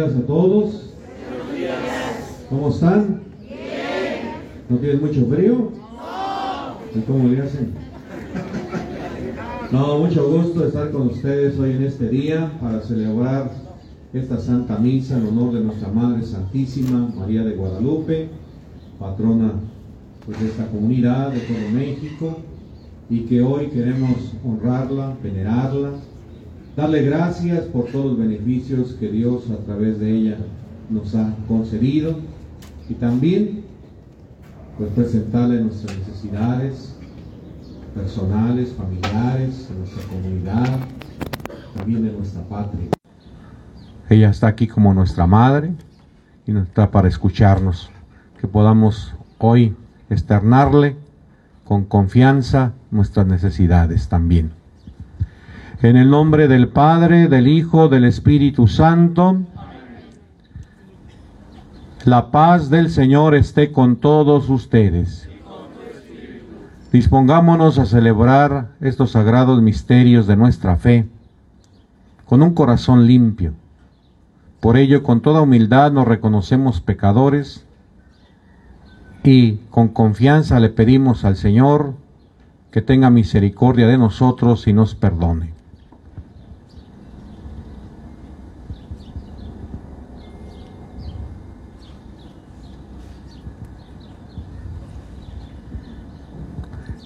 días a todos. Buenos días. ¿Cómo están? Bien. ¿No tienen mucho frío? No. ¿Y cómo le hacen? No, mucho gusto estar con ustedes hoy en este día para celebrar esta Santa Misa en honor de nuestra Madre Santísima, María de Guadalupe, patrona pues, de esta comunidad de todo México, y que hoy queremos honrarla, venerarla, darle gracias por todos los beneficios que Dios a través de ella nos ha concedido y también pues presentarle nuestras necesidades personales, familiares, de nuestra comunidad, también de nuestra patria. Ella está aquí como nuestra madre y está para escucharnos, que podamos hoy externarle con confianza nuestras necesidades también. En el nombre del Padre, del Hijo, del Espíritu Santo, la paz del Señor esté con todos ustedes. Dispongámonos a celebrar estos sagrados misterios de nuestra fe con un corazón limpio. Por ello, con toda humildad nos reconocemos pecadores y con confianza le pedimos al Señor que tenga misericordia de nosotros y nos perdone.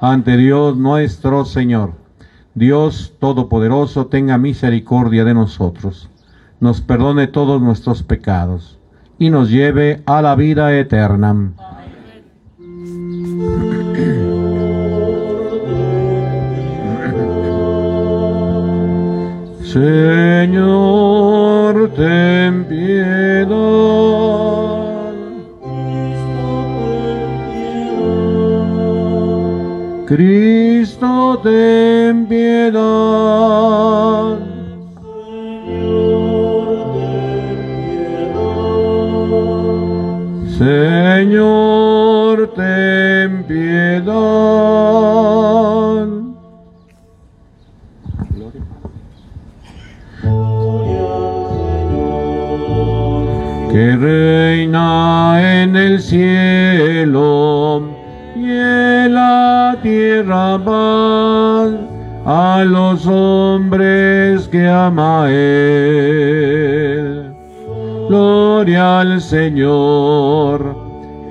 ante Dios nuestro Señor. Dios Todopoderoso tenga misericordia de nosotros, nos perdone todos nuestros pecados y nos lleve a la vida eterna. Señor, ten piedad. Cristo, ten piedad. Señor, ten piedad. Que reina en el cielo la tierra paz a los hombres que ama Él. Gloria al Señor,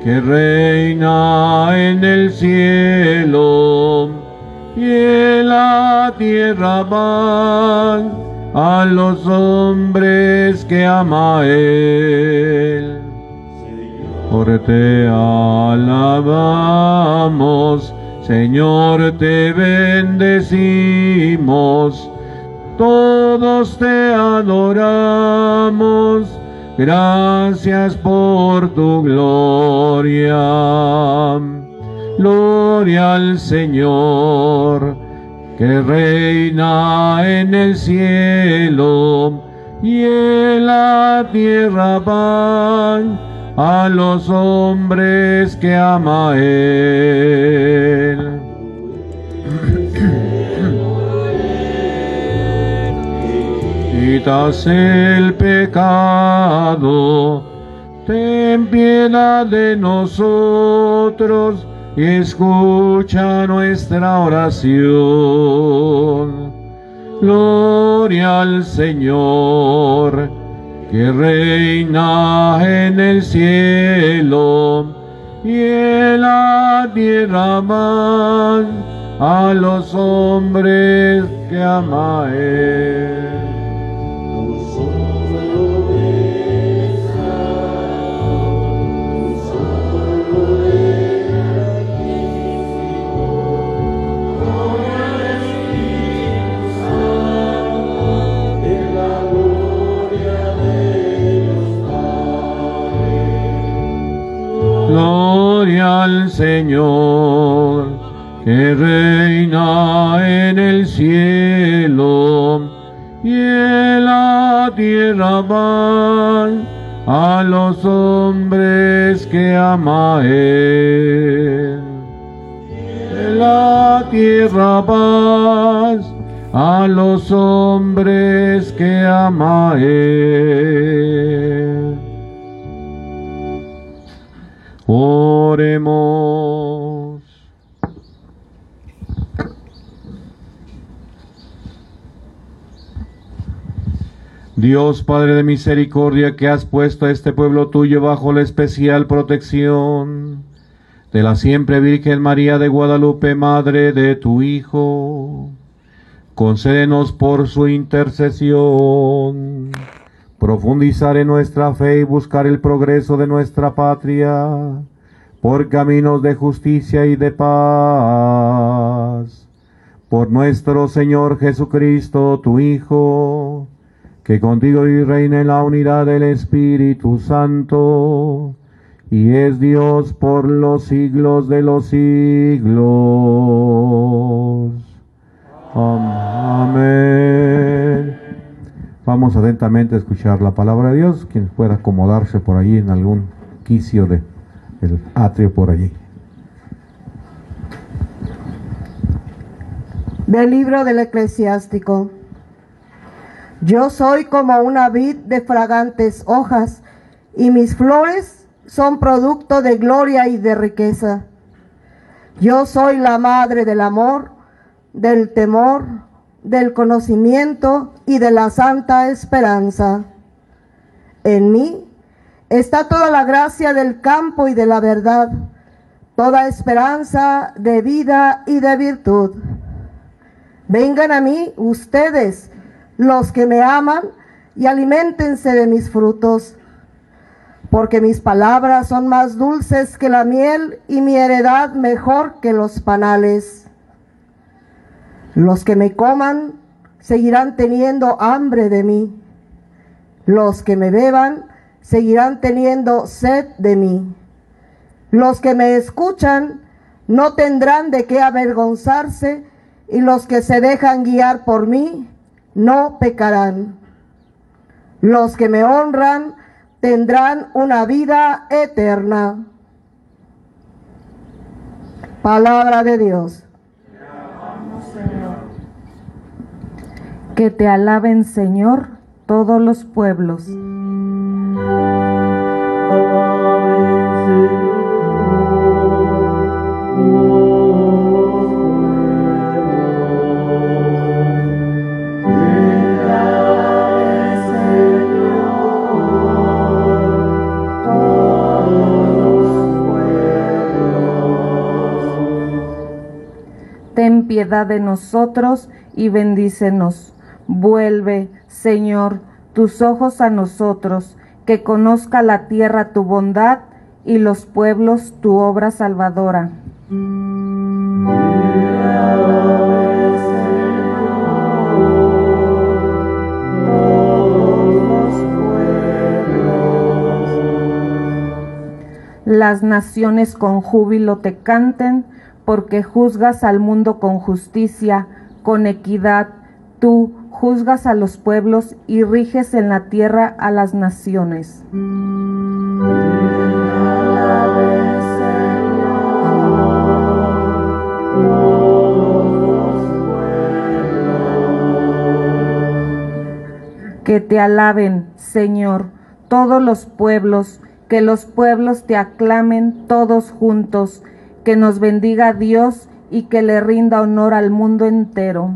que reina en el cielo, y en la tierra paz a los hombres que ama Él por te alabamos, Señor, te bendecimos, todos te adoramos, gracias por tu gloria. Gloria al Señor, que reina en el cielo y en la tierra van a los hombres que ama Él. Quitas el pecado, ten piedad de nosotros y escucha nuestra oración. Gloria al Señor que reina en el cielo y en la tierra más a los hombres que ama él. Señor, que reina en el cielo y en la tierra van a los hombres que ama él. En la tierra paz a los hombres que ama él. Oremos. Dios Padre de misericordia, que has puesto a este pueblo tuyo bajo la especial protección de la siempre Virgen María de Guadalupe, Madre de tu Hijo, concédenos por su intercesión profundizar en nuestra fe y buscar el progreso de nuestra patria por caminos de justicia y de paz. Por nuestro Señor Jesucristo, tu Hijo, que contigo y reina en la unidad del Espíritu Santo, y es Dios por los siglos de los siglos. Amén. Vamos atentamente a escuchar la palabra de Dios, quien pueda acomodarse por allí en algún quicio de el atrio por allí. Del libro del eclesiástico. Yo soy como una vid de fragantes hojas, y mis flores son producto de gloria y de riqueza. Yo soy la madre del amor, del temor, del conocimiento y de la santa esperanza. En mí está toda la gracia del campo y de la verdad, toda esperanza de vida y de virtud. Vengan a mí ustedes, los que me aman, y aliméntense de mis frutos, porque mis palabras son más dulces que la miel y mi heredad mejor que los panales. Los que me coman seguirán teniendo hambre de mí. Los que me beban seguirán teniendo sed de mí. Los que me escuchan no tendrán de qué avergonzarse y los que se dejan guiar por mí no pecarán. Los que me honran tendrán una vida eterna. Palabra de Dios. Que te alaben, Señor, todos los pueblos. Ten piedad de nosotros y bendícenos. Vuelve, Señor, tus ojos a nosotros, que conozca la tierra tu bondad y los pueblos tu obra salvadora. Las naciones con júbilo te canten, porque juzgas al mundo con justicia, con equidad. Tú juzgas a los pueblos y riges en la tierra a las naciones. Que te alaben, Señor, todos los pueblos, que los pueblos te aclamen todos juntos, que nos bendiga Dios y que le rinda honor al mundo entero.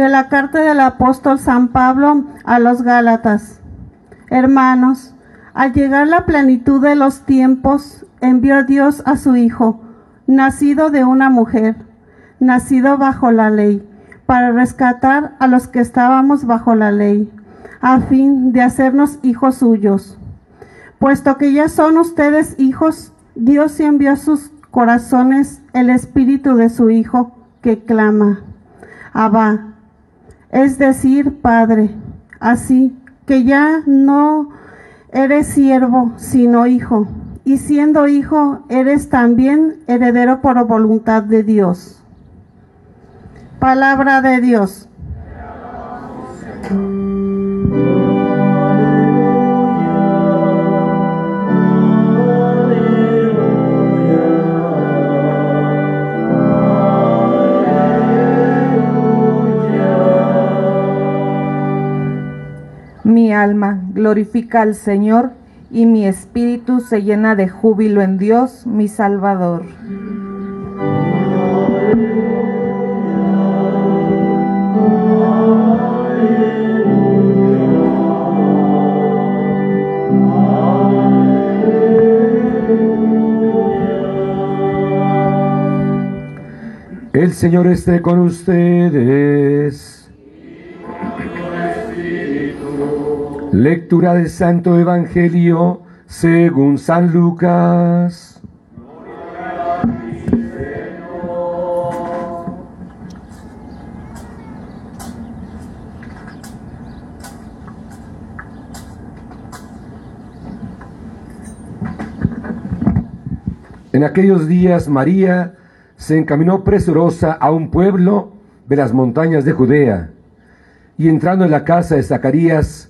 De la carta del apóstol San Pablo a los Gálatas. Hermanos, al llegar la plenitud de los tiempos, envió Dios a su Hijo, nacido de una mujer, nacido bajo la ley, para rescatar a los que estábamos bajo la ley, a fin de hacernos hijos suyos. Puesto que ya son ustedes hijos, Dios envió a sus corazones el espíritu de su Hijo que clama, Abba, es decir, Padre, así que ya no eres siervo, sino hijo, y siendo hijo, eres también heredero por voluntad de Dios. Palabra de Dios. Alma glorifica al Señor y mi espíritu se llena de júbilo en Dios, mi Salvador. El Señor esté con ustedes. Lectura del Santo Evangelio según San Lucas. En aquellos días María se encaminó presurosa a un pueblo de las montañas de Judea y entrando en la casa de Zacarías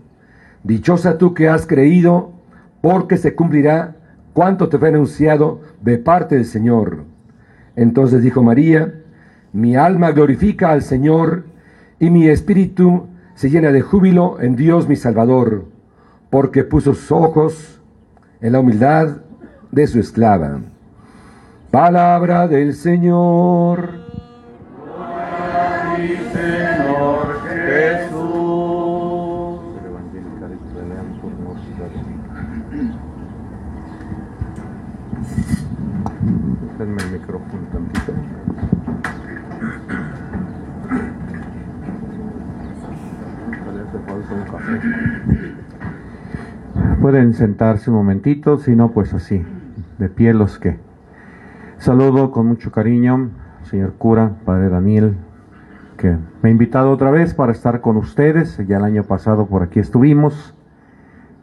Dichosa tú que has creído, porque se cumplirá cuanto te fue anunciado de parte del Señor. Entonces dijo María, mi alma glorifica al Señor, y mi espíritu se llena de júbilo en Dios mi Salvador, porque puso sus ojos en la humildad de su esclava. Palabra del Señor. Señor Jesús. Denme el micrófono tantito. Pueden sentarse un momentito, si no, pues así, de pie los que. Saludo con mucho cariño, señor cura, padre Daniel, que me ha invitado otra vez para estar con ustedes. Ya el año pasado por aquí estuvimos.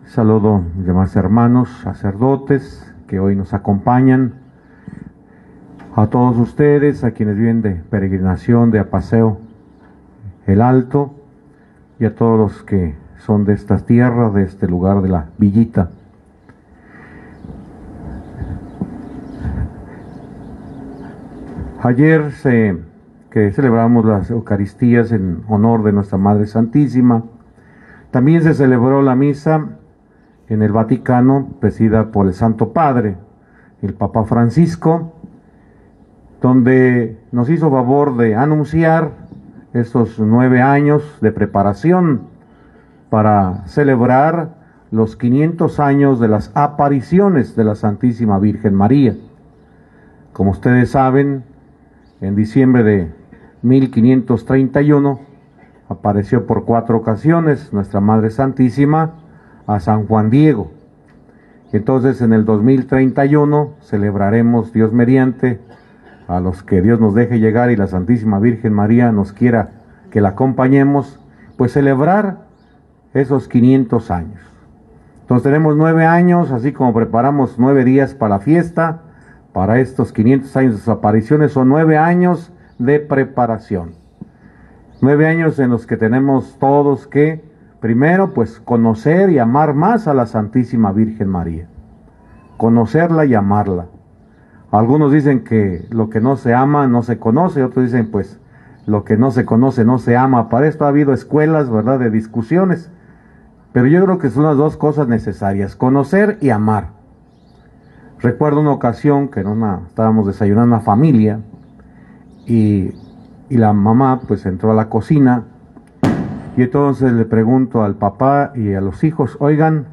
Saludo a demás hermanos, sacerdotes, que hoy nos acompañan. A todos ustedes, a quienes vienen de peregrinación, de Apaseo el Alto, y a todos los que son de estas tierras, de este lugar de la Villita. Ayer se, que celebramos las Eucaristías en honor de nuestra Madre Santísima, también se celebró la misa en el Vaticano, presidida por el Santo Padre, el Papa Francisco, donde nos hizo favor de anunciar estos nueve años de preparación para celebrar los 500 años de las apariciones de la Santísima Virgen María. Como ustedes saben, en diciembre de 1531 apareció por cuatro ocasiones nuestra Madre Santísima a San Juan Diego. Entonces en el 2031 celebraremos Dios mediante a los que Dios nos deje llegar y la Santísima Virgen María nos quiera que la acompañemos, pues celebrar esos 500 años. Entonces tenemos nueve años, así como preparamos nueve días para la fiesta, para estos 500 años de sus apariciones, son nueve años de preparación. Nueve años en los que tenemos todos que, primero, pues conocer y amar más a la Santísima Virgen María. Conocerla y amarla. Algunos dicen que lo que no se ama no se conoce, otros dicen pues lo que no se conoce no se ama. Para esto ha habido escuelas, ¿verdad?, de discusiones. Pero yo creo que son las dos cosas necesarias, conocer y amar. Recuerdo una ocasión que en una, estábamos desayunando una familia y, y la mamá pues entró a la cocina y entonces le pregunto al papá y a los hijos, oigan,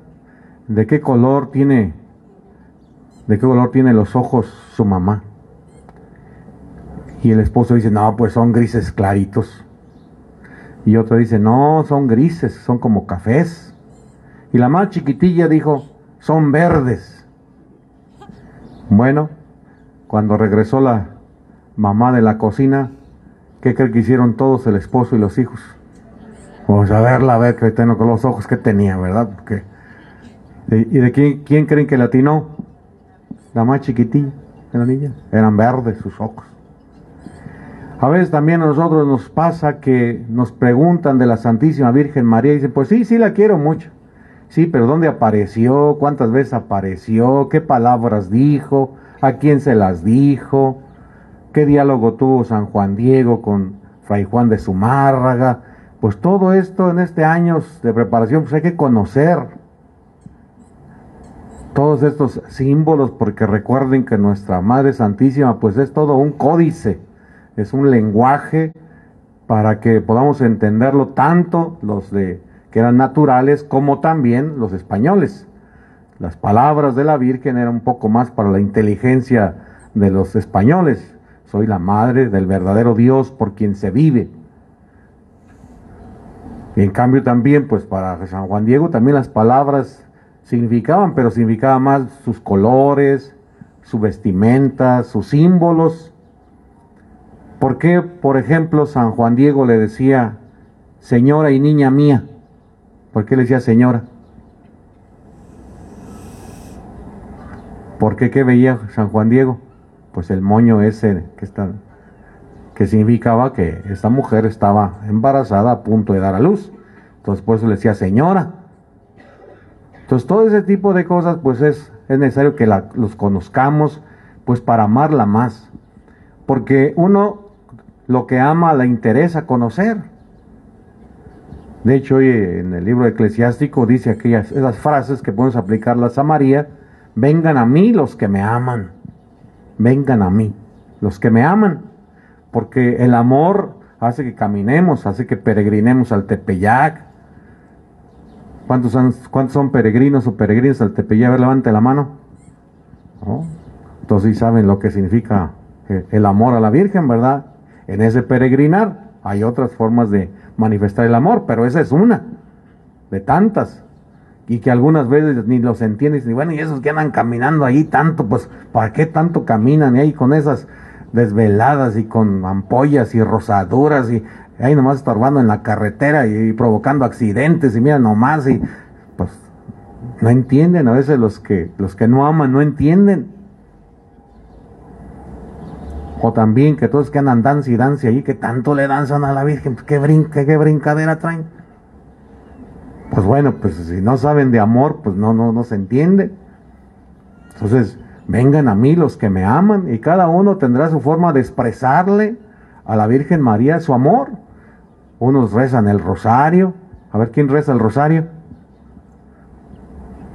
¿de qué color tiene, de qué color tiene los ojos su mamá? Y el esposo dice, no, pues son grises claritos. Y otro dice, no, son grises, son como cafés. Y la más chiquitilla dijo, son verdes. Bueno, cuando regresó la mamá de la cocina, ¿qué cree que hicieron todos, el esposo y los hijos? Pues a verla, a ver que tengo con los ojos que tenía, ¿verdad? Porque, ¿Y de quién, quién creen que latinó? La más chiquitilla de la niña. Eran verdes sus ojos. A veces también a nosotros nos pasa que nos preguntan de la Santísima Virgen María y dicen, pues sí, sí la quiero mucho. Sí, pero ¿dónde apareció? ¿Cuántas veces apareció? ¿Qué palabras dijo? ¿A quién se las dijo? ¿Qué diálogo tuvo San Juan Diego con Fray Juan de Zumárraga? Pues todo esto en este año de preparación, pues hay que conocer todos estos símbolos, porque recuerden que nuestra Madre Santísima, pues es todo un códice, es un lenguaje para que podamos entenderlo tanto los de que eran naturales como también los españoles. Las palabras de la Virgen eran un poco más para la inteligencia de los españoles. Soy la madre del verdadero Dios por quien se vive. Y en cambio también, pues para San Juan Diego también las palabras significaban, pero significaban más sus colores, su vestimenta, sus símbolos. ¿Por qué, por ejemplo, San Juan Diego le decía, señora y niña mía? ¿Por qué le decía señora? ¿Por qué qué veía San Juan Diego? Pues el moño ese que está que significaba que esta mujer estaba embarazada a punto de dar a luz. Entonces por eso le decía señora. Entonces todo ese tipo de cosas pues es, es necesario que los conozcamos pues para amarla más. Porque uno lo que ama le interesa conocer. De hecho, hoy en el libro eclesiástico dice aquellas esas frases que podemos aplicarlas a María, vengan a mí los que me aman. Vengan a mí los que me aman porque el amor hace que caminemos, hace que peregrinemos al Tepeyac. ¿Cuántos son, cuántos son peregrinos o peregrinos al Tepeyac? A ver, levante la mano. Entonces sí saben lo que significa eh, el amor a la Virgen, ¿verdad? En ese peregrinar hay otras formas de manifestar el amor, pero esa es una de tantas. Y que algunas veces ni los entiendes, ni bueno, y esos que andan caminando ahí tanto, pues, ¿para qué tanto caminan ahí con esas desveladas y con ampollas y rosaduras y ahí nomás estorbando en la carretera y, provocando accidentes y mira nomás y pues no entienden a veces los que los que no aman no entienden o también que todos que andan danza y danza ahí que tanto le danzan a la Virgen pues, qué brinca qué brincadera traen pues bueno pues si no saben de amor pues no no no se entiende entonces Vengan a mí los que me aman y cada uno tendrá su forma de expresarle a la Virgen María su amor. Unos rezan el rosario. A ver, ¿quién reza el rosario?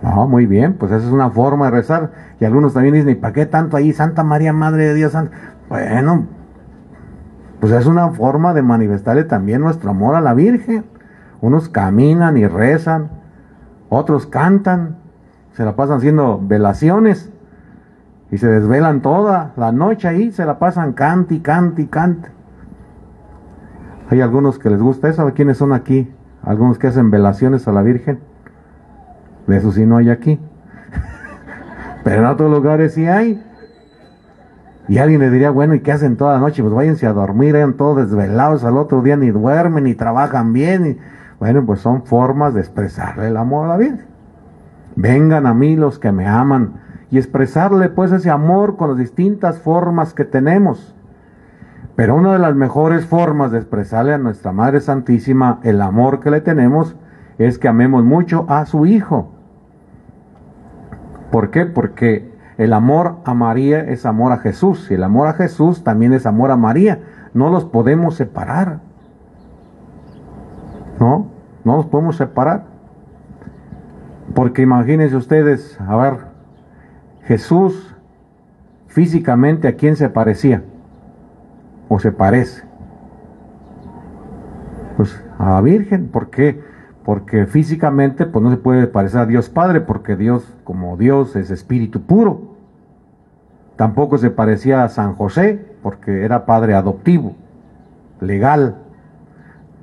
No, muy bien, pues esa es una forma de rezar. Y algunos también dicen, ¿y para qué tanto ahí? Santa María, Madre de Dios. Bueno, pues es una forma de manifestarle también nuestro amor a la Virgen. Unos caminan y rezan, otros cantan, se la pasan haciendo velaciones. Y se desvelan toda la noche ahí, se la pasan cante cante cante. Hay algunos que les gusta eso, ¿quiénes son aquí? Algunos que hacen velaciones a la Virgen. De eso sí no hay aquí. Pero en otros lugares sí hay. Y alguien le diría, bueno, ¿y qué hacen toda la noche? Pues váyanse a dormir, eran todos desvelados, al otro día ni duermen, ni trabajan bien. Bueno, pues son formas de expresarle el amor a la Virgen. Vengan a mí los que me aman y expresarle pues ese amor con las distintas formas que tenemos. Pero una de las mejores formas de expresarle a nuestra Madre Santísima el amor que le tenemos es que amemos mucho a su Hijo. ¿Por qué? Porque el amor a María es amor a Jesús y el amor a Jesús también es amor a María. No los podemos separar. No, no los podemos separar. Porque imagínense ustedes, a ver, Jesús físicamente a quién se parecía o se parece. Pues a la Virgen, ¿por qué? Porque físicamente pues no se puede parecer a Dios Padre, porque Dios como Dios es espíritu puro. Tampoco se parecía a San José, porque era padre adoptivo, legal.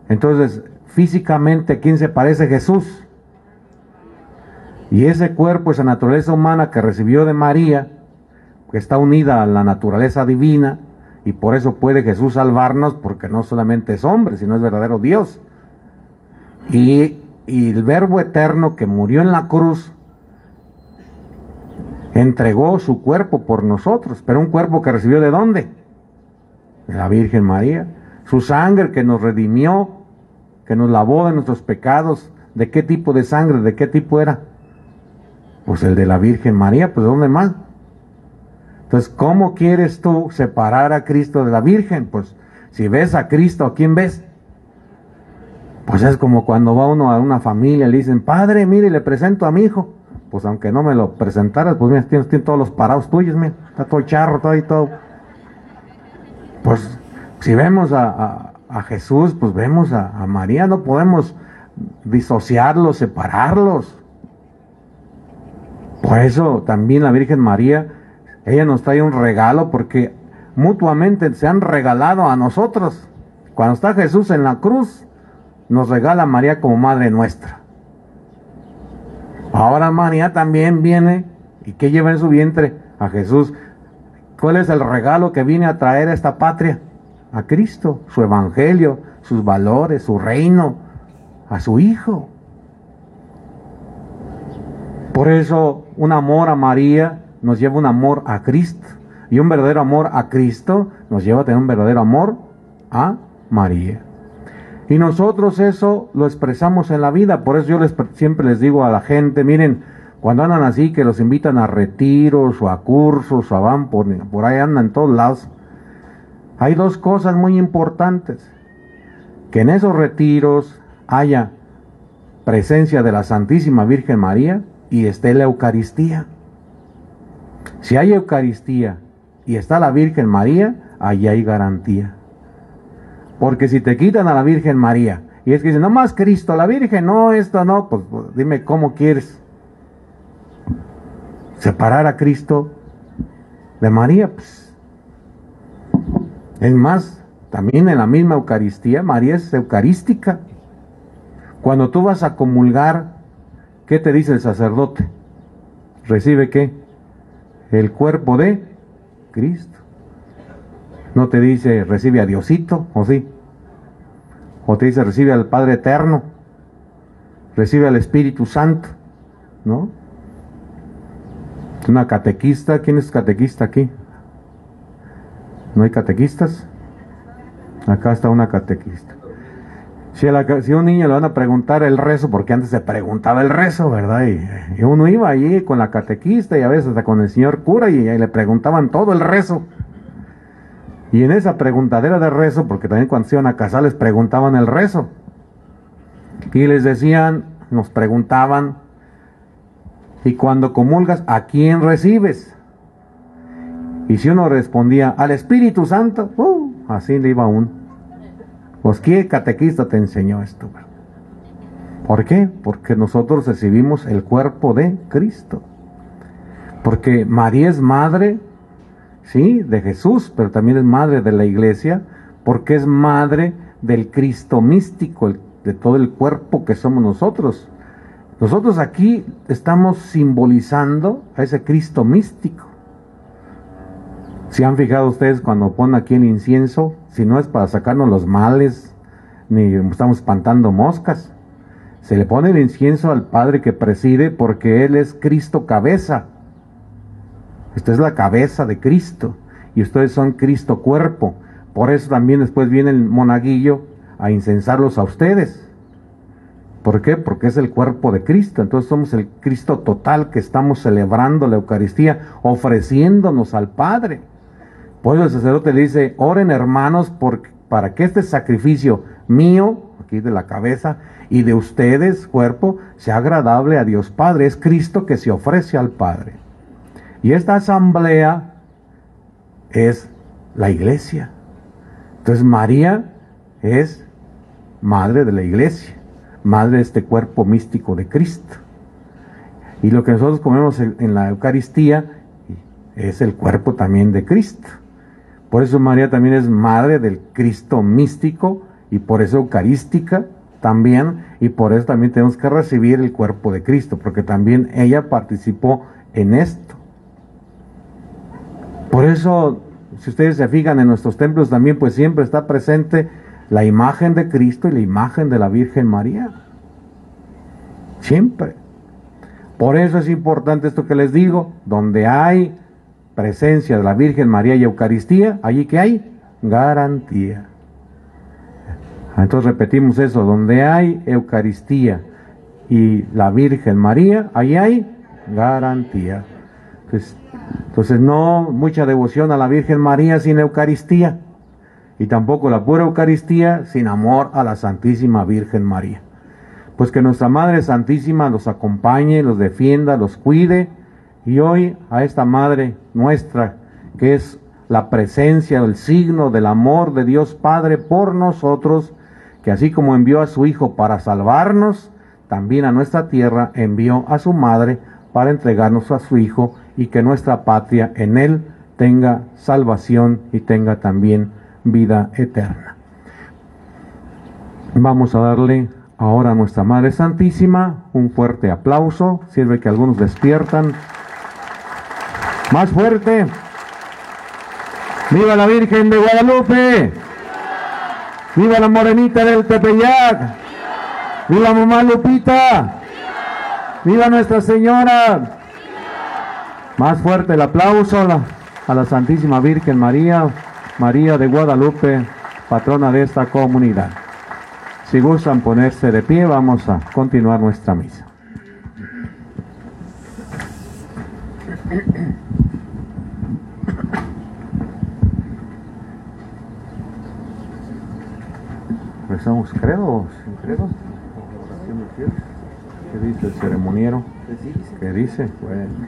Entonces, físicamente, ¿a quién se parece Jesús? Y ese cuerpo, esa naturaleza humana que recibió de María, que está unida a la naturaleza divina, y por eso puede Jesús salvarnos, porque no solamente es hombre, sino es verdadero Dios. Y, y el Verbo eterno que murió en la cruz, entregó su cuerpo por nosotros, pero un cuerpo que recibió de dónde? De la Virgen María. Su sangre que nos redimió, que nos lavó de nuestros pecados. ¿De qué tipo de sangre? ¿De qué tipo era? Pues el de la Virgen María, pues ¿de dónde más? Entonces, ¿cómo quieres tú separar a Cristo de la Virgen? Pues si ves a Cristo, ¿a quién ves? Pues es como cuando va uno a una familia y le dicen, padre, mire, le presento a mi hijo. Pues aunque no me lo presentaras, pues mira, tienes, todos los parados tuyos, mira, está todo charro, todo y todo. Pues si vemos a, Jesús, pues vemos a, a María, no podemos disociarlos, separarlos. Por eso también la Virgen María, ella nos trae un regalo porque mutuamente se han regalado a nosotros. Cuando está Jesús en la cruz, nos regala a María como Madre nuestra. Ahora María también viene y que lleva en su vientre a Jesús. ¿Cuál es el regalo que viene a traer a esta patria? A Cristo, su evangelio, sus valores, su reino, a su Hijo. Por eso un amor a María nos lleva un amor a Cristo. Y un verdadero amor a Cristo nos lleva a tener un verdadero amor a María. Y nosotros eso lo expresamos en la vida. Por eso yo les, siempre les digo a la gente, miren, cuando andan así, que los invitan a retiros o a cursos o van por, por ahí andan en todos lados. Hay dos cosas muy importantes. Que en esos retiros haya presencia de la Santísima Virgen María y esté la Eucaristía. Si hay Eucaristía y está la Virgen María, ahí hay garantía. Porque si te quitan a la Virgen María y es que dicen, no más Cristo, la Virgen, no, esto no, pues, pues dime cómo quieres separar a Cristo de María. Pues. Es más, también en la misma Eucaristía, María es eucarística. Cuando tú vas a comulgar, ¿Qué te dice el sacerdote? ¿Recibe qué? El cuerpo de Cristo. No te dice recibe a Diosito, ¿o sí? O te dice recibe al Padre Eterno, recibe al Espíritu Santo, ¿no? Una catequista, ¿quién es catequista aquí? ¿No hay catequistas? Acá está una catequista. Si a, un niño le van a preguntar el rezo, porque antes se preguntaba el rezo, ¿verdad? Y, uno iba allí con la catequista y a veces hasta con el señor cura y, le preguntaban todo el rezo. Y en esa preguntadera de rezo, porque también cuando se iban a casar les preguntaban el rezo. Y les decían, nos preguntaban, y cuando comulgas, ¿a quién recibes? Y si uno respondía, al Espíritu Santo, uh, así le iba uno. Pues ¿qué catequista te enseñó esto? ¿Por qué? Porque nosotros recibimos el cuerpo de Cristo. Porque María es madre, sí, de Jesús, pero también es madre de la iglesia, porque es madre del Cristo místico, de todo el cuerpo que somos nosotros. Nosotros aquí estamos simbolizando a ese Cristo místico. Si han fijado ustedes cuando ponen aquí el incienso, si no es para sacarnos los males, ni estamos espantando moscas. Se le pone el incienso al Padre que preside porque Él es Cristo cabeza. Esta es la cabeza de Cristo y ustedes son Cristo cuerpo. Por eso también después viene el monaguillo a incensarlos a ustedes. ¿Por qué? Porque es el cuerpo de Cristo. Entonces somos el Cristo total que estamos celebrando la Eucaristía, ofreciéndonos al Padre. Por eso el sacerdote le dice, oren hermanos para que este sacrificio mío, aquí de la cabeza, y de ustedes, cuerpo, sea agradable a Dios Padre. Es Cristo que se ofrece al Padre. Y esta asamblea es la iglesia. Entonces María es madre de la iglesia, madre de este cuerpo místico de Cristo. Y lo que nosotros comemos en la Eucaristía es el cuerpo también de Cristo. Por eso María también es madre del Cristo místico y por eso eucarística también y por eso también tenemos que recibir el cuerpo de Cristo, porque también ella participó en esto. Por eso, si ustedes se fijan en nuestros templos también, pues siempre está presente la imagen de Cristo y la imagen de la Virgen María. Siempre. Por eso es importante esto que les digo, donde hay presencia de la Virgen María y Eucaristía, allí que hay garantía. Entonces repetimos eso, donde hay Eucaristía y la Virgen María, ahí hay garantía. Entonces, entonces no mucha devoción a la Virgen María sin Eucaristía y tampoco la pura Eucaristía sin amor a la Santísima Virgen María. Pues que nuestra Madre Santísima los acompañe, los defienda, los cuide y hoy a esta Madre nuestra que es la presencia, el signo del amor de Dios Padre por nosotros, que así como envió a su Hijo para salvarnos, también a nuestra tierra envió a su Madre para entregarnos a su Hijo y que nuestra patria en Él tenga salvación y tenga también vida eterna. Vamos a darle ahora a nuestra Madre Santísima un fuerte aplauso. Sirve que algunos despiertan. Más fuerte. ¡Viva la Virgen de Guadalupe! ¡Viva la Morenita del Tepeyac! ¡Viva Mamá Lupita! ¡Viva Nuestra Señora! Más fuerte el aplauso a la, Santísima Virgen María, María de Guadalupe, patrona de esta comunidad. Si gustan ponerse de pie, vamos a continuar nuestra misa. Rezamos credo, sin credo. ¿Qué dice el ceremoniero? ¿Qué dice? Bueno.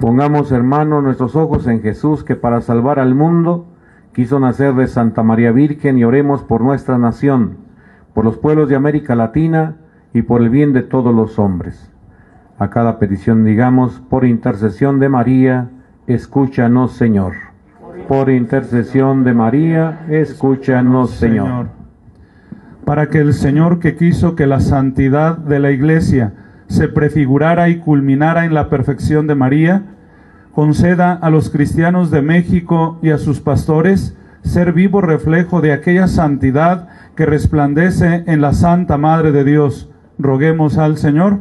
Pongamos, hermanos, nuestros ojos en Jesús, que para salvar al mundo quiso nacer de Santa María Virgen y oremos por nuestra nación, por los pueblos de América Latina y por el bien de todos los hombres. A cada petición digamos, por intercesión de María, escúchanos Señor. Por intercesión de María, escúchanos Señor. Para que el Señor que quiso que la santidad de la Iglesia se prefigurara y culminara en la perfección de María, conceda a los cristianos de México y a sus pastores ser vivo reflejo de aquella santidad que resplandece en la Santa Madre de Dios. Roguemos al Señor.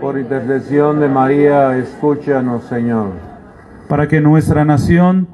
Por intercesión de María, escúchanos, Señor. Para que nuestra nación,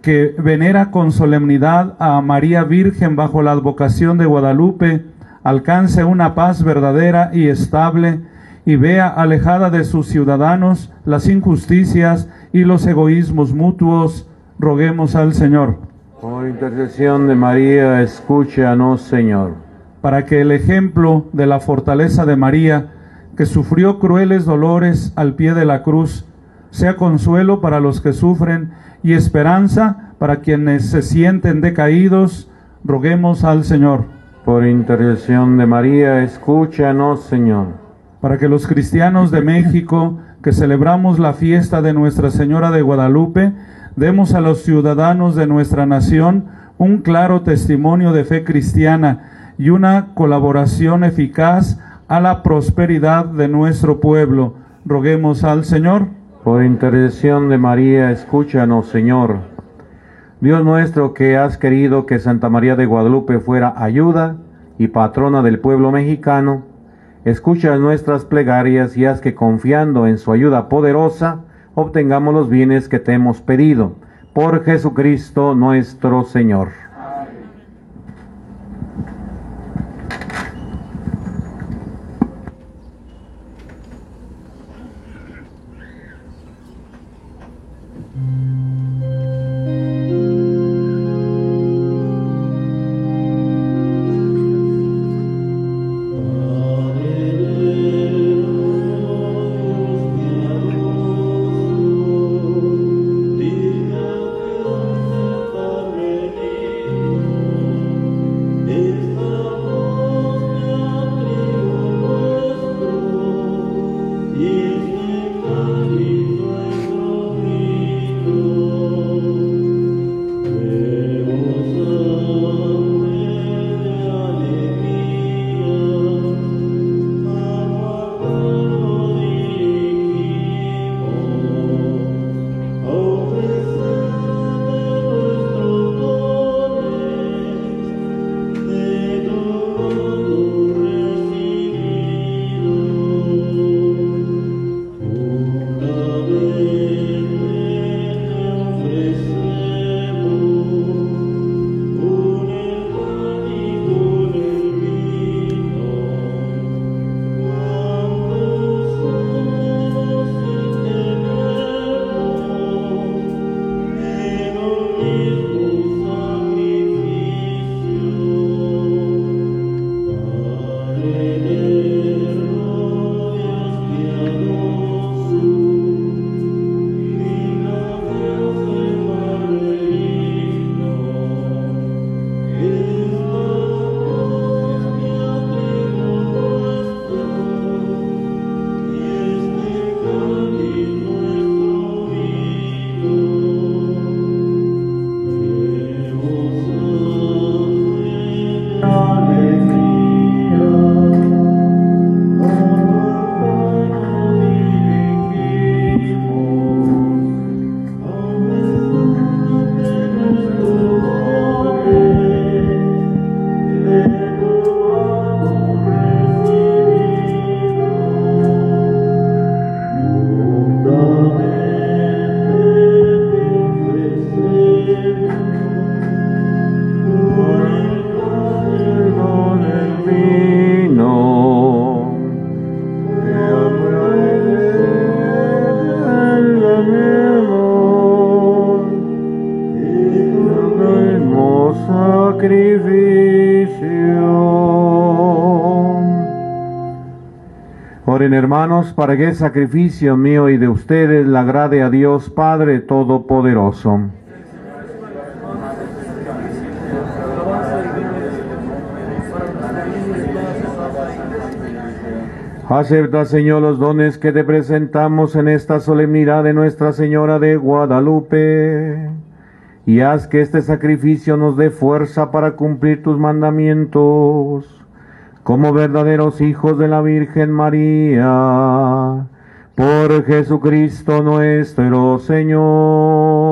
que venera con solemnidad a María Virgen bajo la advocación de Guadalupe, alcance una paz verdadera y estable y vea alejada de sus ciudadanos las injusticias y los egoísmos mutuos, roguemos al Señor. Por intercesión de María, escúchanos, Señor. Para que el ejemplo de la fortaleza de María, que sufrió crueles dolores al pie de la cruz, sea consuelo para los que sufren y esperanza para quienes se sienten decaídos, roguemos al Señor. Por intercesión de María, escúchanos, Señor. Para que los cristianos de México, que celebramos la fiesta de Nuestra Señora de Guadalupe, demos a los ciudadanos de nuestra nación un claro testimonio de fe cristiana y una colaboración eficaz a la prosperidad de nuestro pueblo. Roguemos al Señor. Por intercesión de María, escúchanos, Señor. Dios nuestro, que has querido que Santa María de Guadalupe fuera ayuda y patrona del pueblo mexicano, escucha nuestras plegarias y haz que confiando en su ayuda poderosa, obtengamos los bienes que te hemos pedido. Por Jesucristo nuestro Señor. Hermanos. Para que el sacrificio mío y de ustedes le agrade a Dios Padre Todopoderoso. Acepta, Señor, los dones que te presentamos en esta solemnidad de Nuestra Señora de Guadalupe, y haz que este sacrificio nos dé fuerza para cumplir tus mandamientos, como verdaderos hijos de la Virgen María, por Jesucristo nuestro Señor.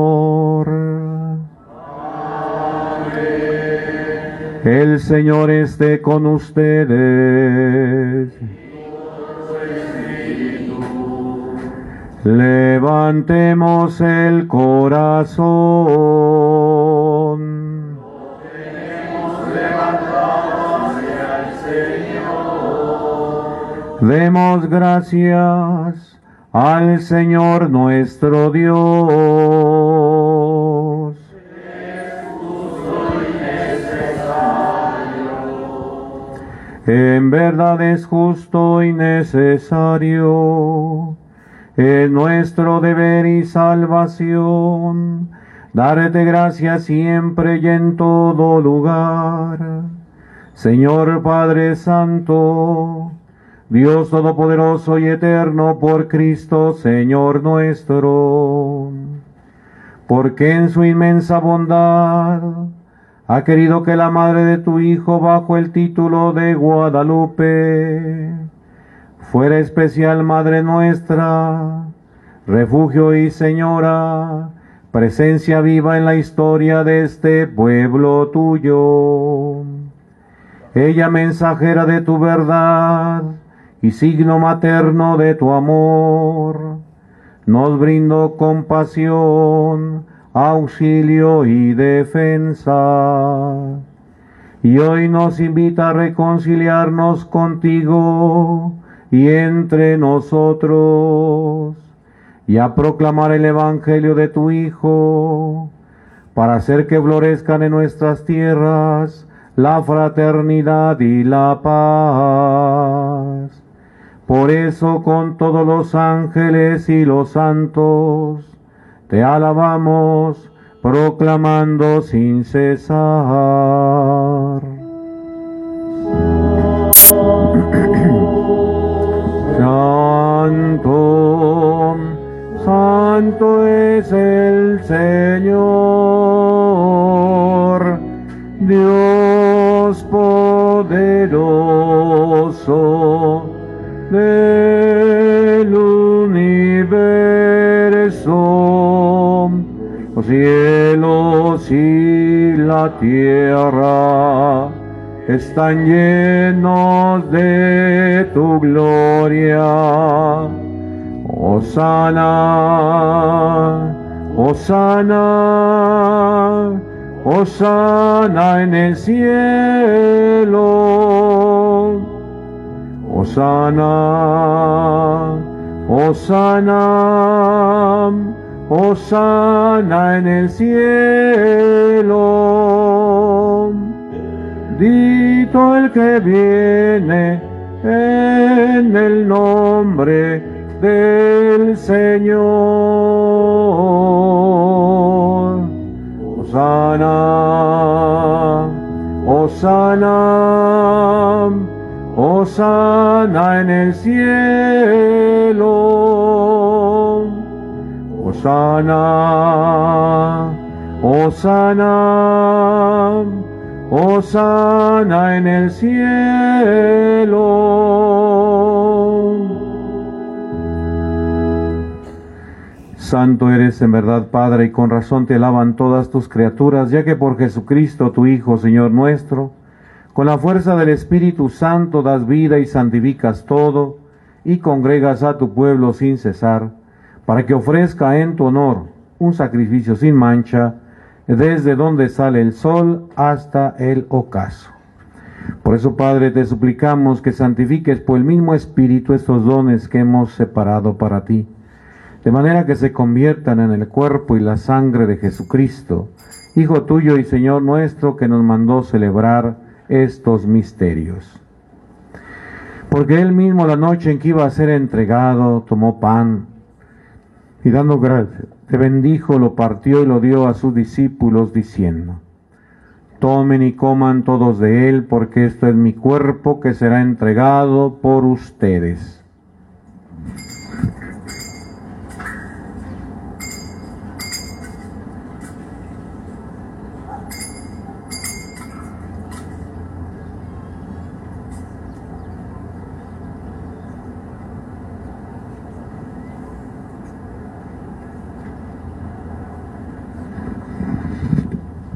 El Señor esté con ustedes. Levantemos el corazón. Demos gracias al Señor nuestro Dios. Es justo y necesario. En verdad es justo y necesario, es nuestro deber y salvación, darte gracias siempre y en todo lugar. Señor Padre Santo, Dios Todopoderoso y Eterno, por Cristo, Señor nuestro, porque en su inmensa bondad, ha querido que la madre de tu Hijo bajo el título de Guadalupe fuera especial Madre nuestra, refugio y Señora, presencia viva en la historia de este pueblo tuyo. Ella mensajera de tu verdad y signo materno de tu amor, nos brindó compasión, auxilio y defensa. Y hoy nos invita a reconciliarnos contigo y entre nosotros y a proclamar el Evangelio de tu Hijo para hacer que florezcan en nuestras tierras la fraternidad y la paz. Por eso con todos los ángeles y los santos, te alabamos, proclamando sin cesar. Santo, santo es el Señor, Dios del universo, los cielos y la tierra están llenos de tu gloria. Osana, Osana, Osana en el cielo. Osana, Osana, Osana en el cielo. Dito el que viene en el nombre del Señor. Osana, Osana, Osana en el cielo. Osana, Osana. Osana en el cielo. Santo eres en verdad, Padre, y con razón te alaban todas tus criaturas, ya que por Jesucristo, tu Hijo, Señor nuestro, con la fuerza del Espíritu Santo das vida y santificas todo, y congregas a tu pueblo sin cesar, para que ofrezca en tu honor un sacrificio sin mancha, desde donde sale el sol hasta el ocaso. Por eso, Padre, te suplicamos que santifiques por el mismo Espíritu estos dones que hemos separado para ti, de manera que se conviertan en el cuerpo y la sangre de Jesucristo, Hijo tuyo y Señor nuestro, que nos mandó celebrar estos misterios. Porque él mismo la noche en que iba a ser entregado, tomó pan y dando gracias, te bendijo, lo partió y lo dio a sus discípulos diciendo, tomen y coman todos de él, porque esto es mi cuerpo que será entregado por ustedes.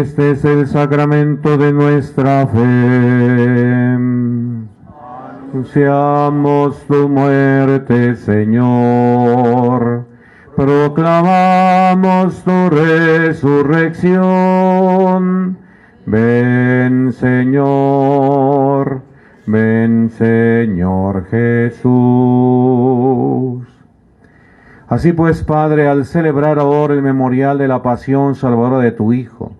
Este es el sacramento de nuestra fe. Anunciamos tu muerte, Señor. Proclamamos tu resurrección. Ven, Señor. Ven, Señor Jesús. Así pues, Padre, al celebrar ahora el memorial de la pasión salvadora de tu Hijo,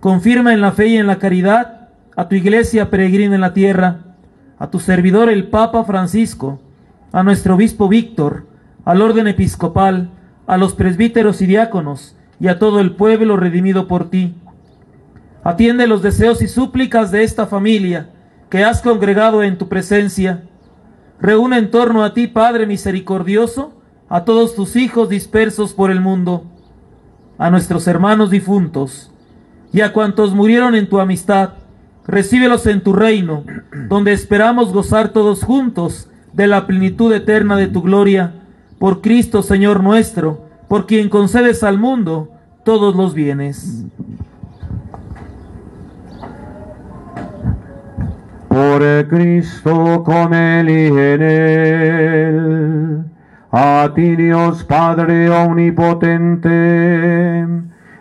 Confirma en la fe y en la caridad a tu iglesia peregrina en la tierra, a tu servidor el Papa Francisco, a nuestro obispo Víctor, al orden episcopal, a los presbíteros y diáconos, y a todo el pueblo redimido por ti. Atiende los deseos y súplicas de esta familia que has congregado en tu presencia Reúne en torno a ti, Padre misericordioso, a todos tus hijos dispersos por el mundo, a nuestros hermanos difuntos y a cuantos murieron en tu amistad. Recíbelos en tu reino, donde esperamos gozar todos juntos de la plenitud eterna de tu gloria, por Cristo Señor nuestro, por quien concedes al mundo todos los bienes. por Cristo con Él y. A ti Dios Padre Omnipotente,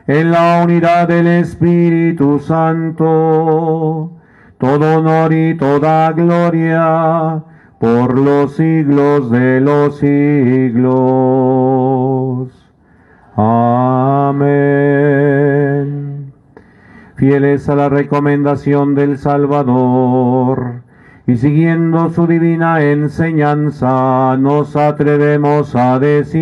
en la unidad del Espíritu Santo, todo honor y toda gloria por los siglos de los siglos. Amén fieles a la recomendación del Salvador, y siguiendo su divina enseñanza, nos atrevemos a decir,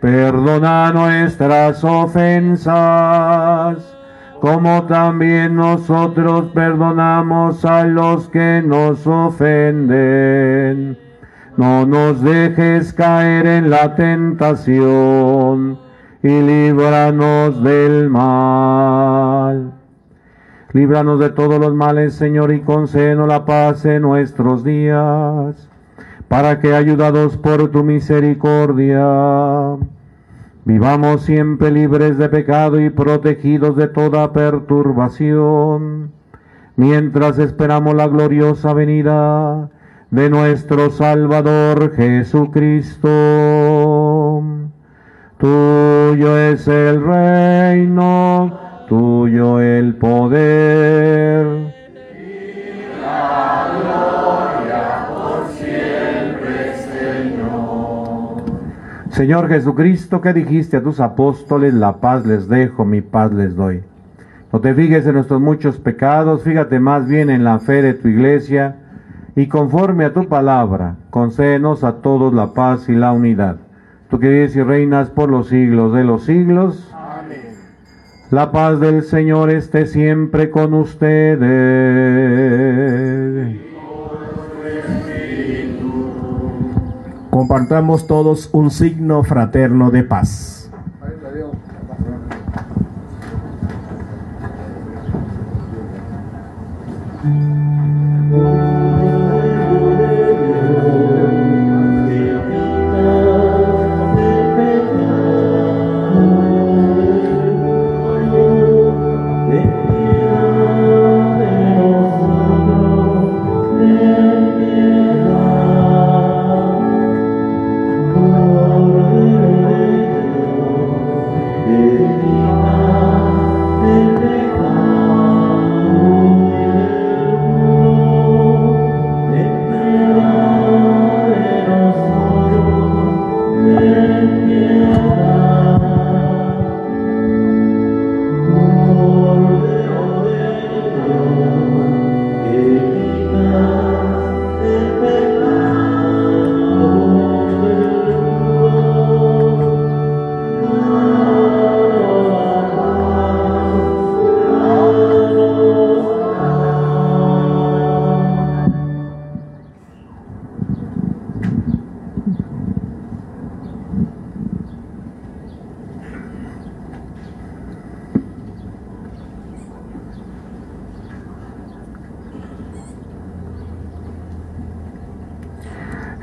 Perdona nuestras ofensas, como también nosotros perdonamos a los que nos ofenden. No nos dejes caer en la tentación y líbranos del mal. Líbranos de todos los males, Señor, y concédenos la paz en nuestros días, para que, ayudados por tu misericordia, vivamos siempre libres de pecado y protegidos de toda perturbación, mientras esperamos la gloriosa venida de nuestro Salvador Jesucristo. Tuyo es el reino tuyo el poder. Y la Señor Jesucristo, que dijiste a tus apóstoles, la paz les dejo, mi paz les doy. No te fijes en nuestros muchos pecados, fíjate más bien en la fe de tu iglesia y conforme a tu palabra, concédenos a todos la paz y la unidad. Tú que vives y reinas por los siglos de los siglos. La paz del Señor esté siempre con ustedes. Compartamos todos un signo fraterno de paz.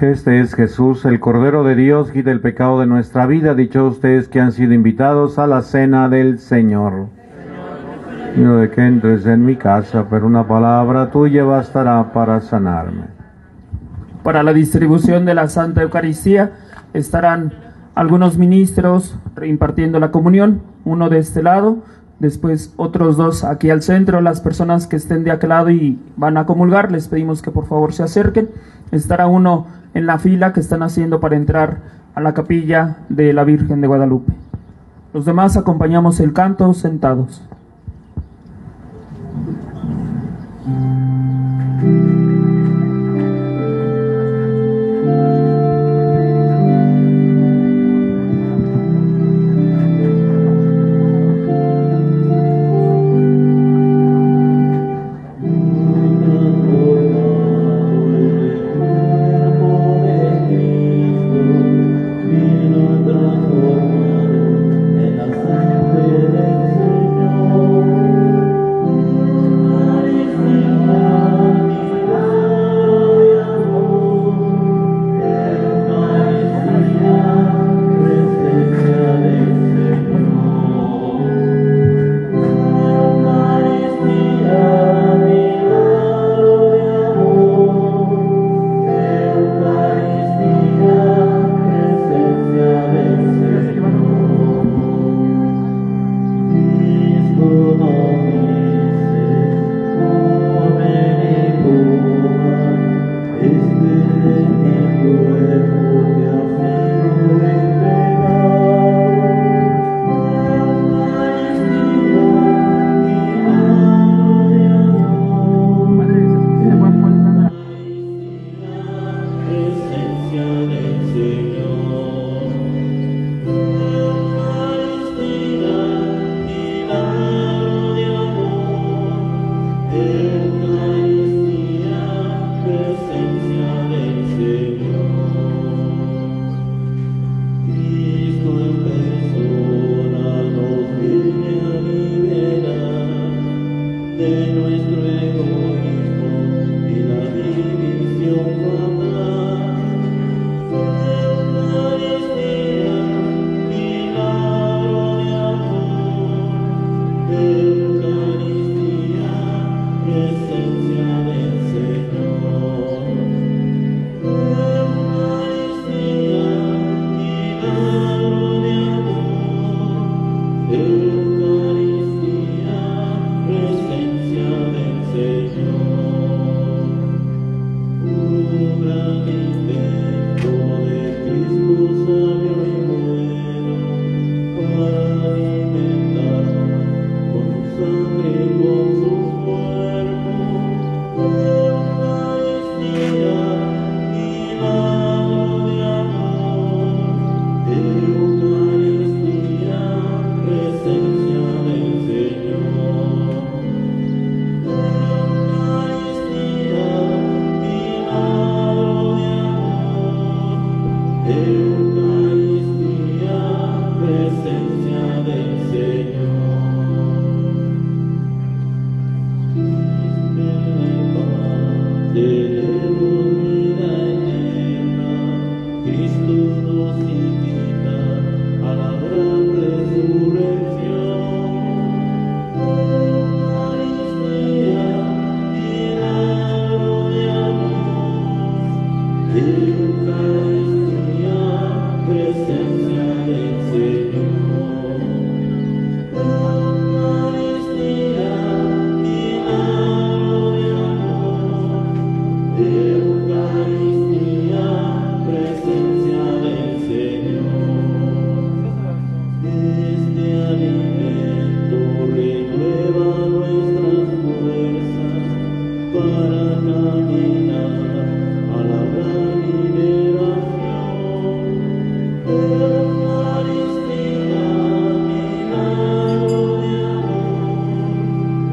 Este es Jesús, el Cordero de Dios, quita el pecado de nuestra vida. Dicho ustedes que han sido invitados a la cena del Señor. No de que entres en mi casa, pero una palabra tuya bastará para sanarme. Para la distribución de la Santa Eucaristía estarán algunos ministros impartiendo la comunión, uno de este lado, después otros dos aquí al centro, las personas que estén de aquel lado y van a comulgar, les pedimos que por favor se acerquen. Estará uno en la fila que están haciendo para entrar a la capilla de la Virgen de Guadalupe. Los demás acompañamos el canto sentados.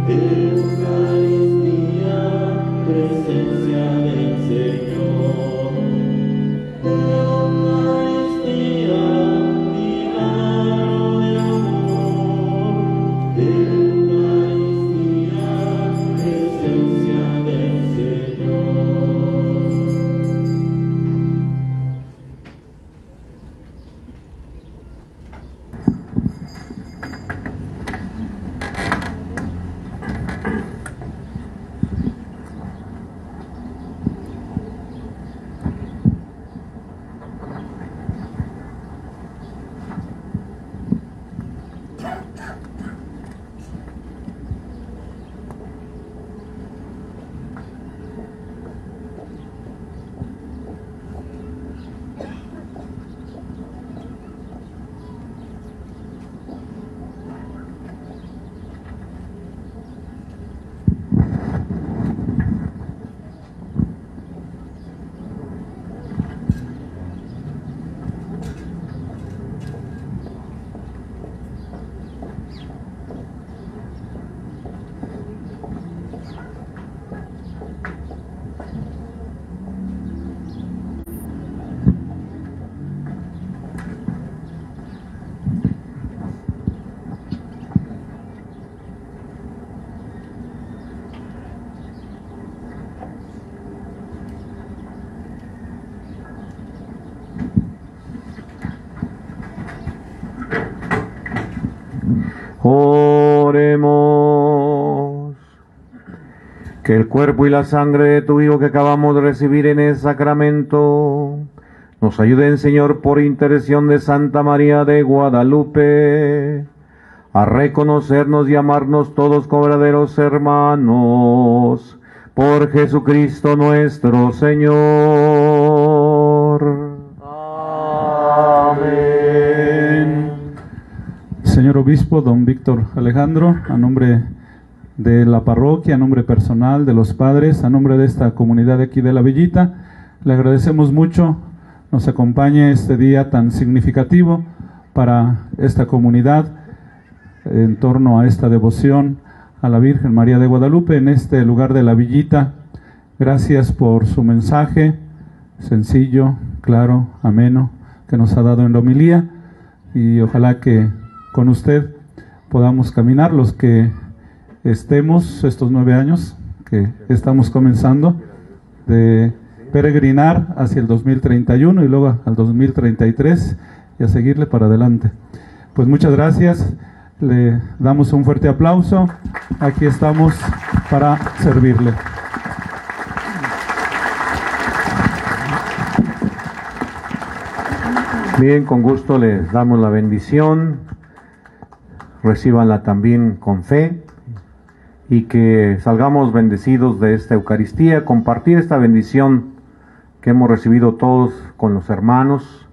Eucaristía, presencia del Señor. El cuerpo y la sangre de tu Hijo que acabamos de recibir en el sacramento nos ayuden, Señor, por intercesión de Santa María de Guadalupe, a reconocernos y amarnos todos como verdaderos hermanos, por Jesucristo nuestro Señor. Amén. Señor Obispo, don Víctor Alejandro, a nombre de la parroquia, a nombre personal de los padres, a nombre de esta comunidad aquí de la Villita, le agradecemos mucho nos acompañe este día tan significativo para esta comunidad en torno a esta devoción a la Virgen María de Guadalupe en este lugar de la Villita. Gracias por su mensaje sencillo, claro, ameno que nos ha dado en la homilía y ojalá que con usted podamos caminar los que estemos estos nueve años que estamos comenzando de peregrinar hacia el 2031 y luego al 2033 y a seguirle para adelante. Pues muchas gracias, le damos un fuerte aplauso, aquí estamos para servirle. Bien, con gusto les damos la bendición. Recíbanla también con fe y que salgamos bendecidos de esta Eucaristía, compartir esta bendición que hemos recibido todos con los hermanos,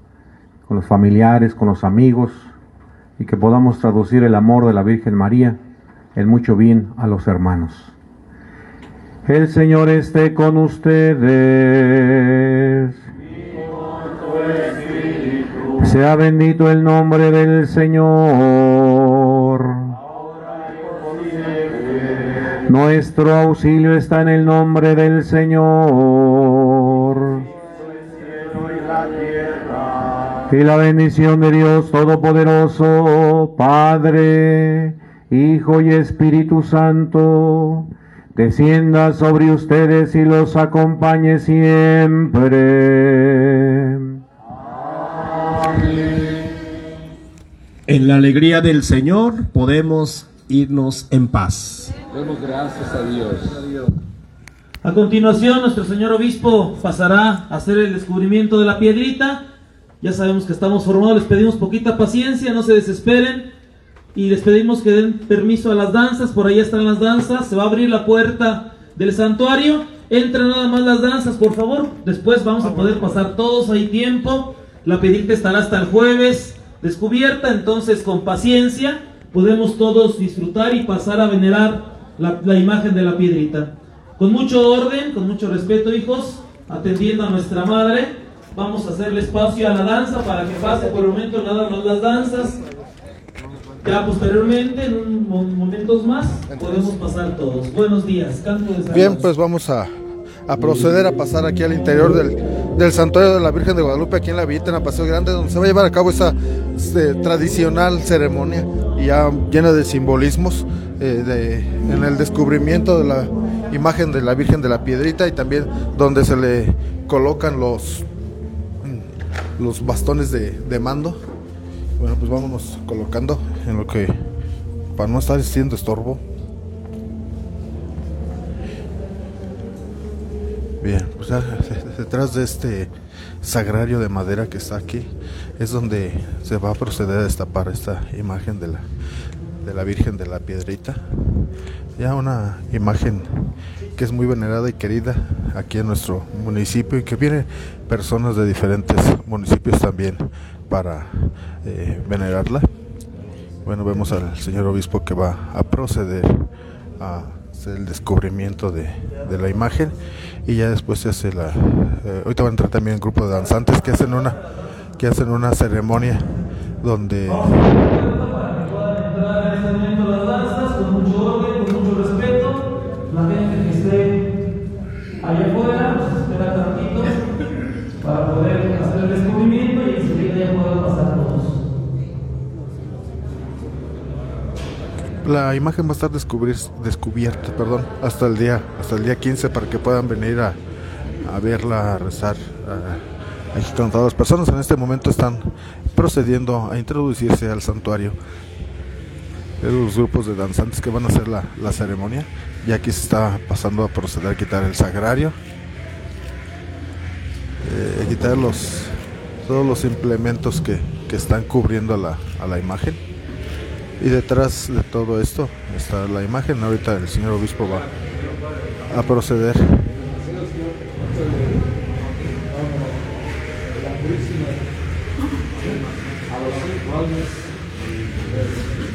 con los familiares, con los amigos y que podamos traducir el amor de la Virgen María en mucho bien a los hermanos. El Señor esté con ustedes. Sea bendito el nombre del Señor. Nuestro auxilio está en el nombre del Señor. Y la bendición de Dios Todopoderoso, Padre, Hijo y Espíritu Santo, descienda sobre ustedes y los acompañe siempre. En la alegría del Señor podemos irnos en paz. Demos gracias a Dios. A continuación, nuestro señor obispo pasará a hacer el descubrimiento de la piedrita. Ya sabemos que estamos formados, les pedimos poquita paciencia, no se desesperen. Y les pedimos que den permiso a las danzas, por ahí están las danzas. Se va a abrir la puerta del santuario. Entran nada más las danzas, por favor. Después vamos a poder pasar todos, hay tiempo. La piedrita estará hasta el jueves descubierta, entonces con paciencia podemos todos disfrutar y pasar a venerar la, la imagen de la piedrita. Con mucho orden, con mucho respeto, hijos, atendiendo a nuestra madre, vamos a hacerle espacio a la danza para que pase por el momento nada más las danzas. Ya posteriormente, en un mo- momentos más, podemos pasar todos. Buenos días, canto de Bien, salvas. pues vamos a a proceder a pasar aquí al interior del, del santuario de la Virgen de Guadalupe, aquí en la Villita, en la Paseo Grande, donde se va a llevar a cabo esa este, tradicional ceremonia, ya llena de simbolismos, eh, de, en el descubrimiento de la imagen de la Virgen de la Piedrita y también donde se le colocan los, los bastones de, de mando. Bueno, pues vámonos colocando en lo que, para no estar siendo estorbo. Bien, pues ya detrás de este sagrario de madera que está aquí es donde se va a proceder a destapar esta imagen de la, de la Virgen de la Piedrita. Ya una imagen que es muy venerada y querida aquí en nuestro municipio y que vienen personas de diferentes municipios también para eh, venerarla. Bueno, vemos al señor obispo que va a proceder a el descubrimiento de, de la imagen. Y ya después se hace la eh, ahorita va a entrar también un grupo de danzantes que hacen una que hacen una ceremonia donde la imagen va a estar descubrir, descubierta perdón, hasta el día hasta el día 15 para que puedan venir a, a verla, a rezar. a- todas las personas en este momento están procediendo a introducirse al santuario. Los grupos de danzantes que van a hacer la, la ceremonia. Y aquí se está pasando a proceder a quitar el sagrario. eh, a quitar los, todos los implementos que, que están cubriendo a la, a la imagen. Y detrás de todo esto está la imagen. Ahorita el señor obispo va a proceder.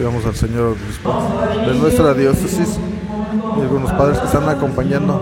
Vamos al señor obispo de nuestra diócesis y algunos padres que están acompañando.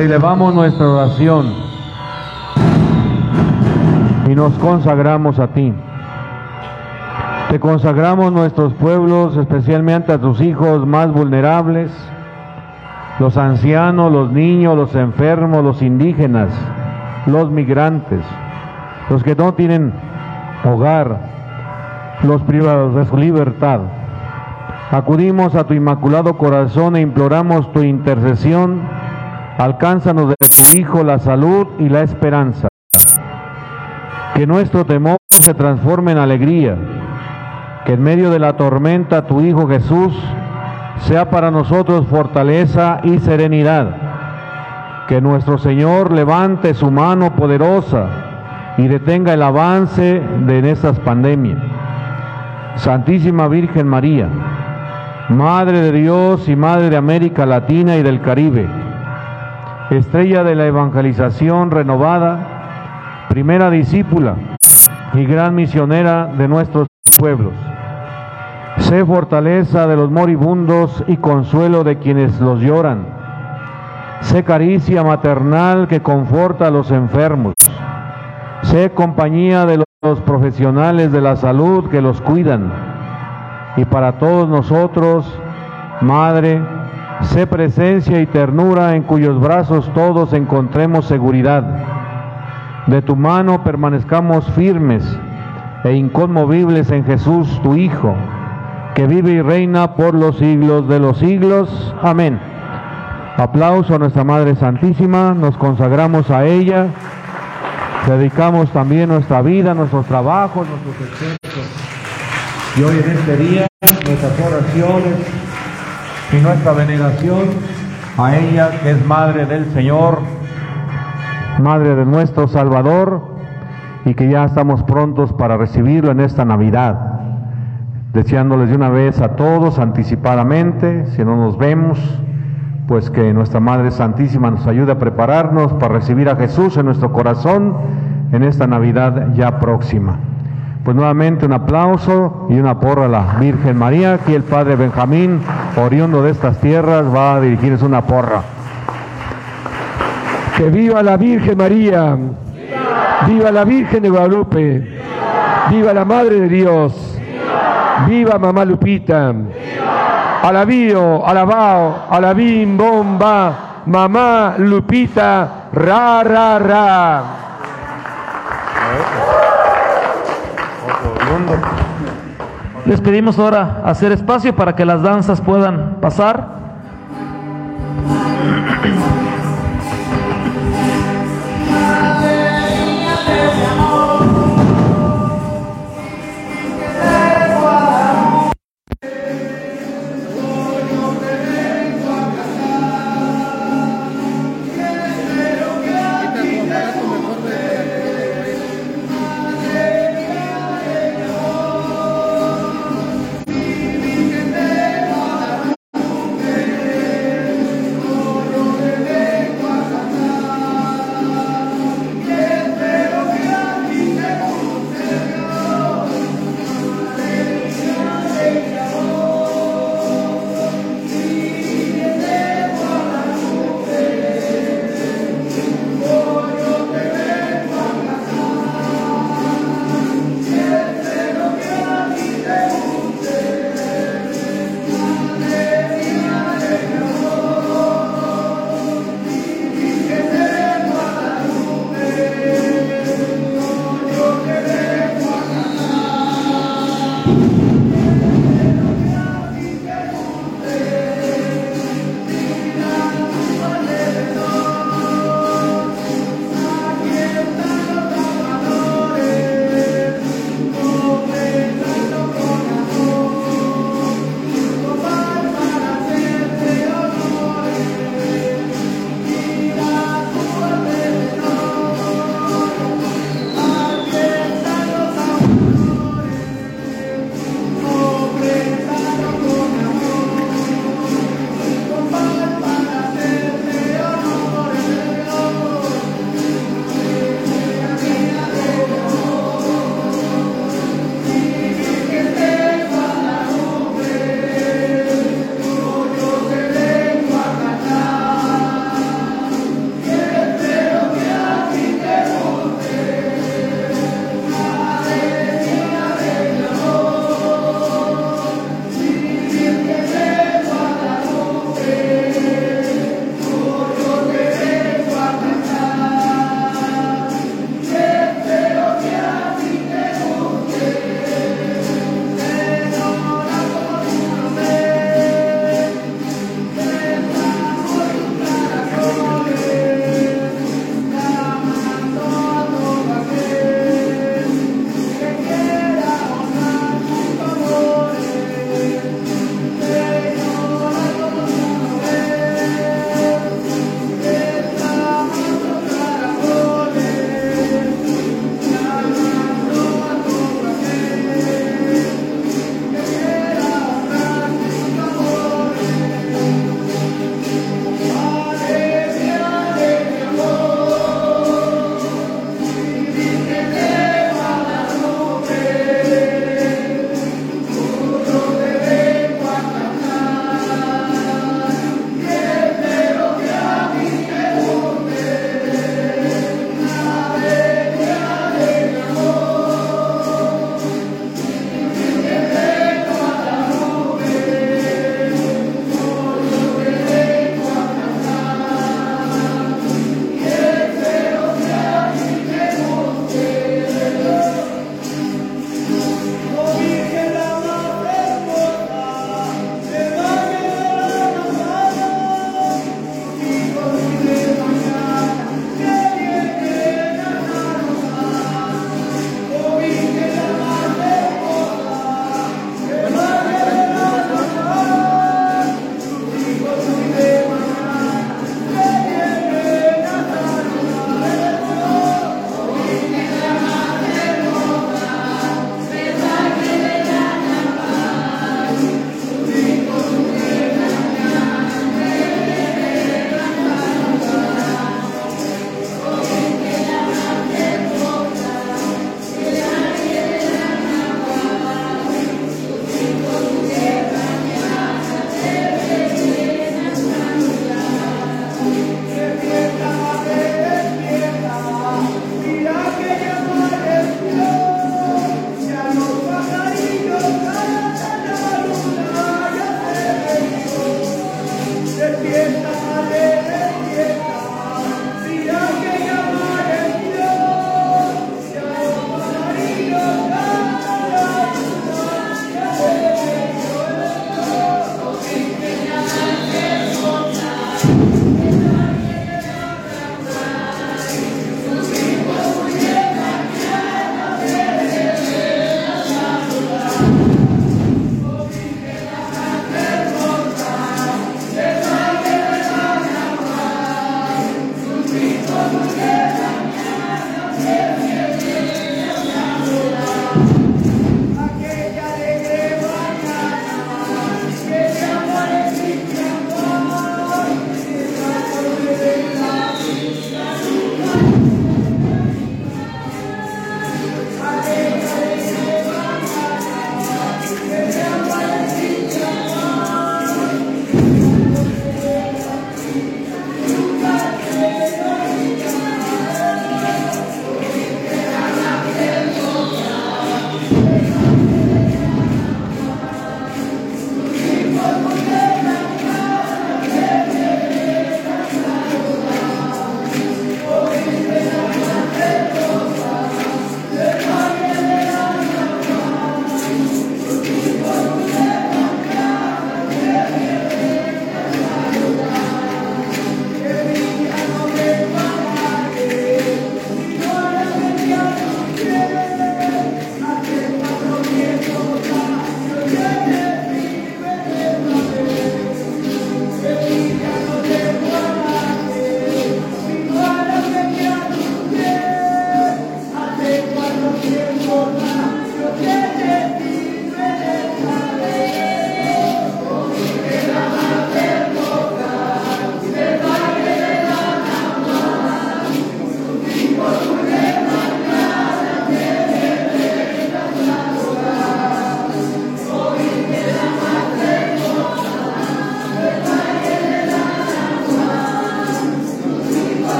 Te elevamos nuestra oración y nos consagramos a ti. Te consagramos nuestros pueblos, especialmente a tus hijos más vulnerables, los ancianos, los niños, los enfermos, los indígenas, los migrantes, los que no tienen hogar, los privados de su libertad. Acudimos a tu inmaculado corazón e imploramos tu intercesión. Alcánzanos de tu Hijo la salud y la esperanza. Que nuestro temor se transforme en alegría que en medio de la tormenta tu Hijo Jesús sea para nosotros fortaleza y serenidad. Que nuestro Señor levante su mano poderosa y detenga el avance de estas pandemias. Santísima Virgen María, Madre de Dios y Madre de América Latina y del Caribe, estrella de la evangelización renovada, primera discípula y gran misionera de nuestros pueblos. Sé fortaleza de los moribundos y consuelo de quienes los lloran. Sé caricia maternal que conforta a los enfermos. Sé compañía de los profesionales de la salud que los cuidan. y para todos nosotros, Madre, sé presencia y ternura en cuyos brazos todos encontremos seguridad. De tu mano permanezcamos firmes e inconmovibles en Jesús, tu Hijo, que vive y reina por los siglos de los siglos. Amén. Aplauso a nuestra Madre Santísima, nos consagramos a ella, dedicamos también nuestra vida, nuestros trabajos, nuestros esfuerzos. Y hoy en este día, nuestras oraciones y nuestra veneración a ella, que es Madre del Señor, Madre de nuestro Salvador, y que ya estamos prontos para recibirlo en esta Navidad. Deseándoles de una vez a todos anticipadamente, si no nos vemos, pues que nuestra Madre Santísima nos ayude a prepararnos para recibir a Jesús en nuestro corazón en esta Navidad ya próxima. Pues nuevamente un aplauso y una porra a la Virgen María. Aquí el Padre Benjamín, oriundo de estas tierras, va a dirigirles una porra. Que viva la Virgen María. Viva la Virgen de Guadalupe. Viva la Madre de Dios. Viva Mamá Lupita. Alabío, alabao, alabim, bomba, mamá Lupita, ra, ra, ra. Les pedimos ahora hacer espacio para que las danzas puedan pasar.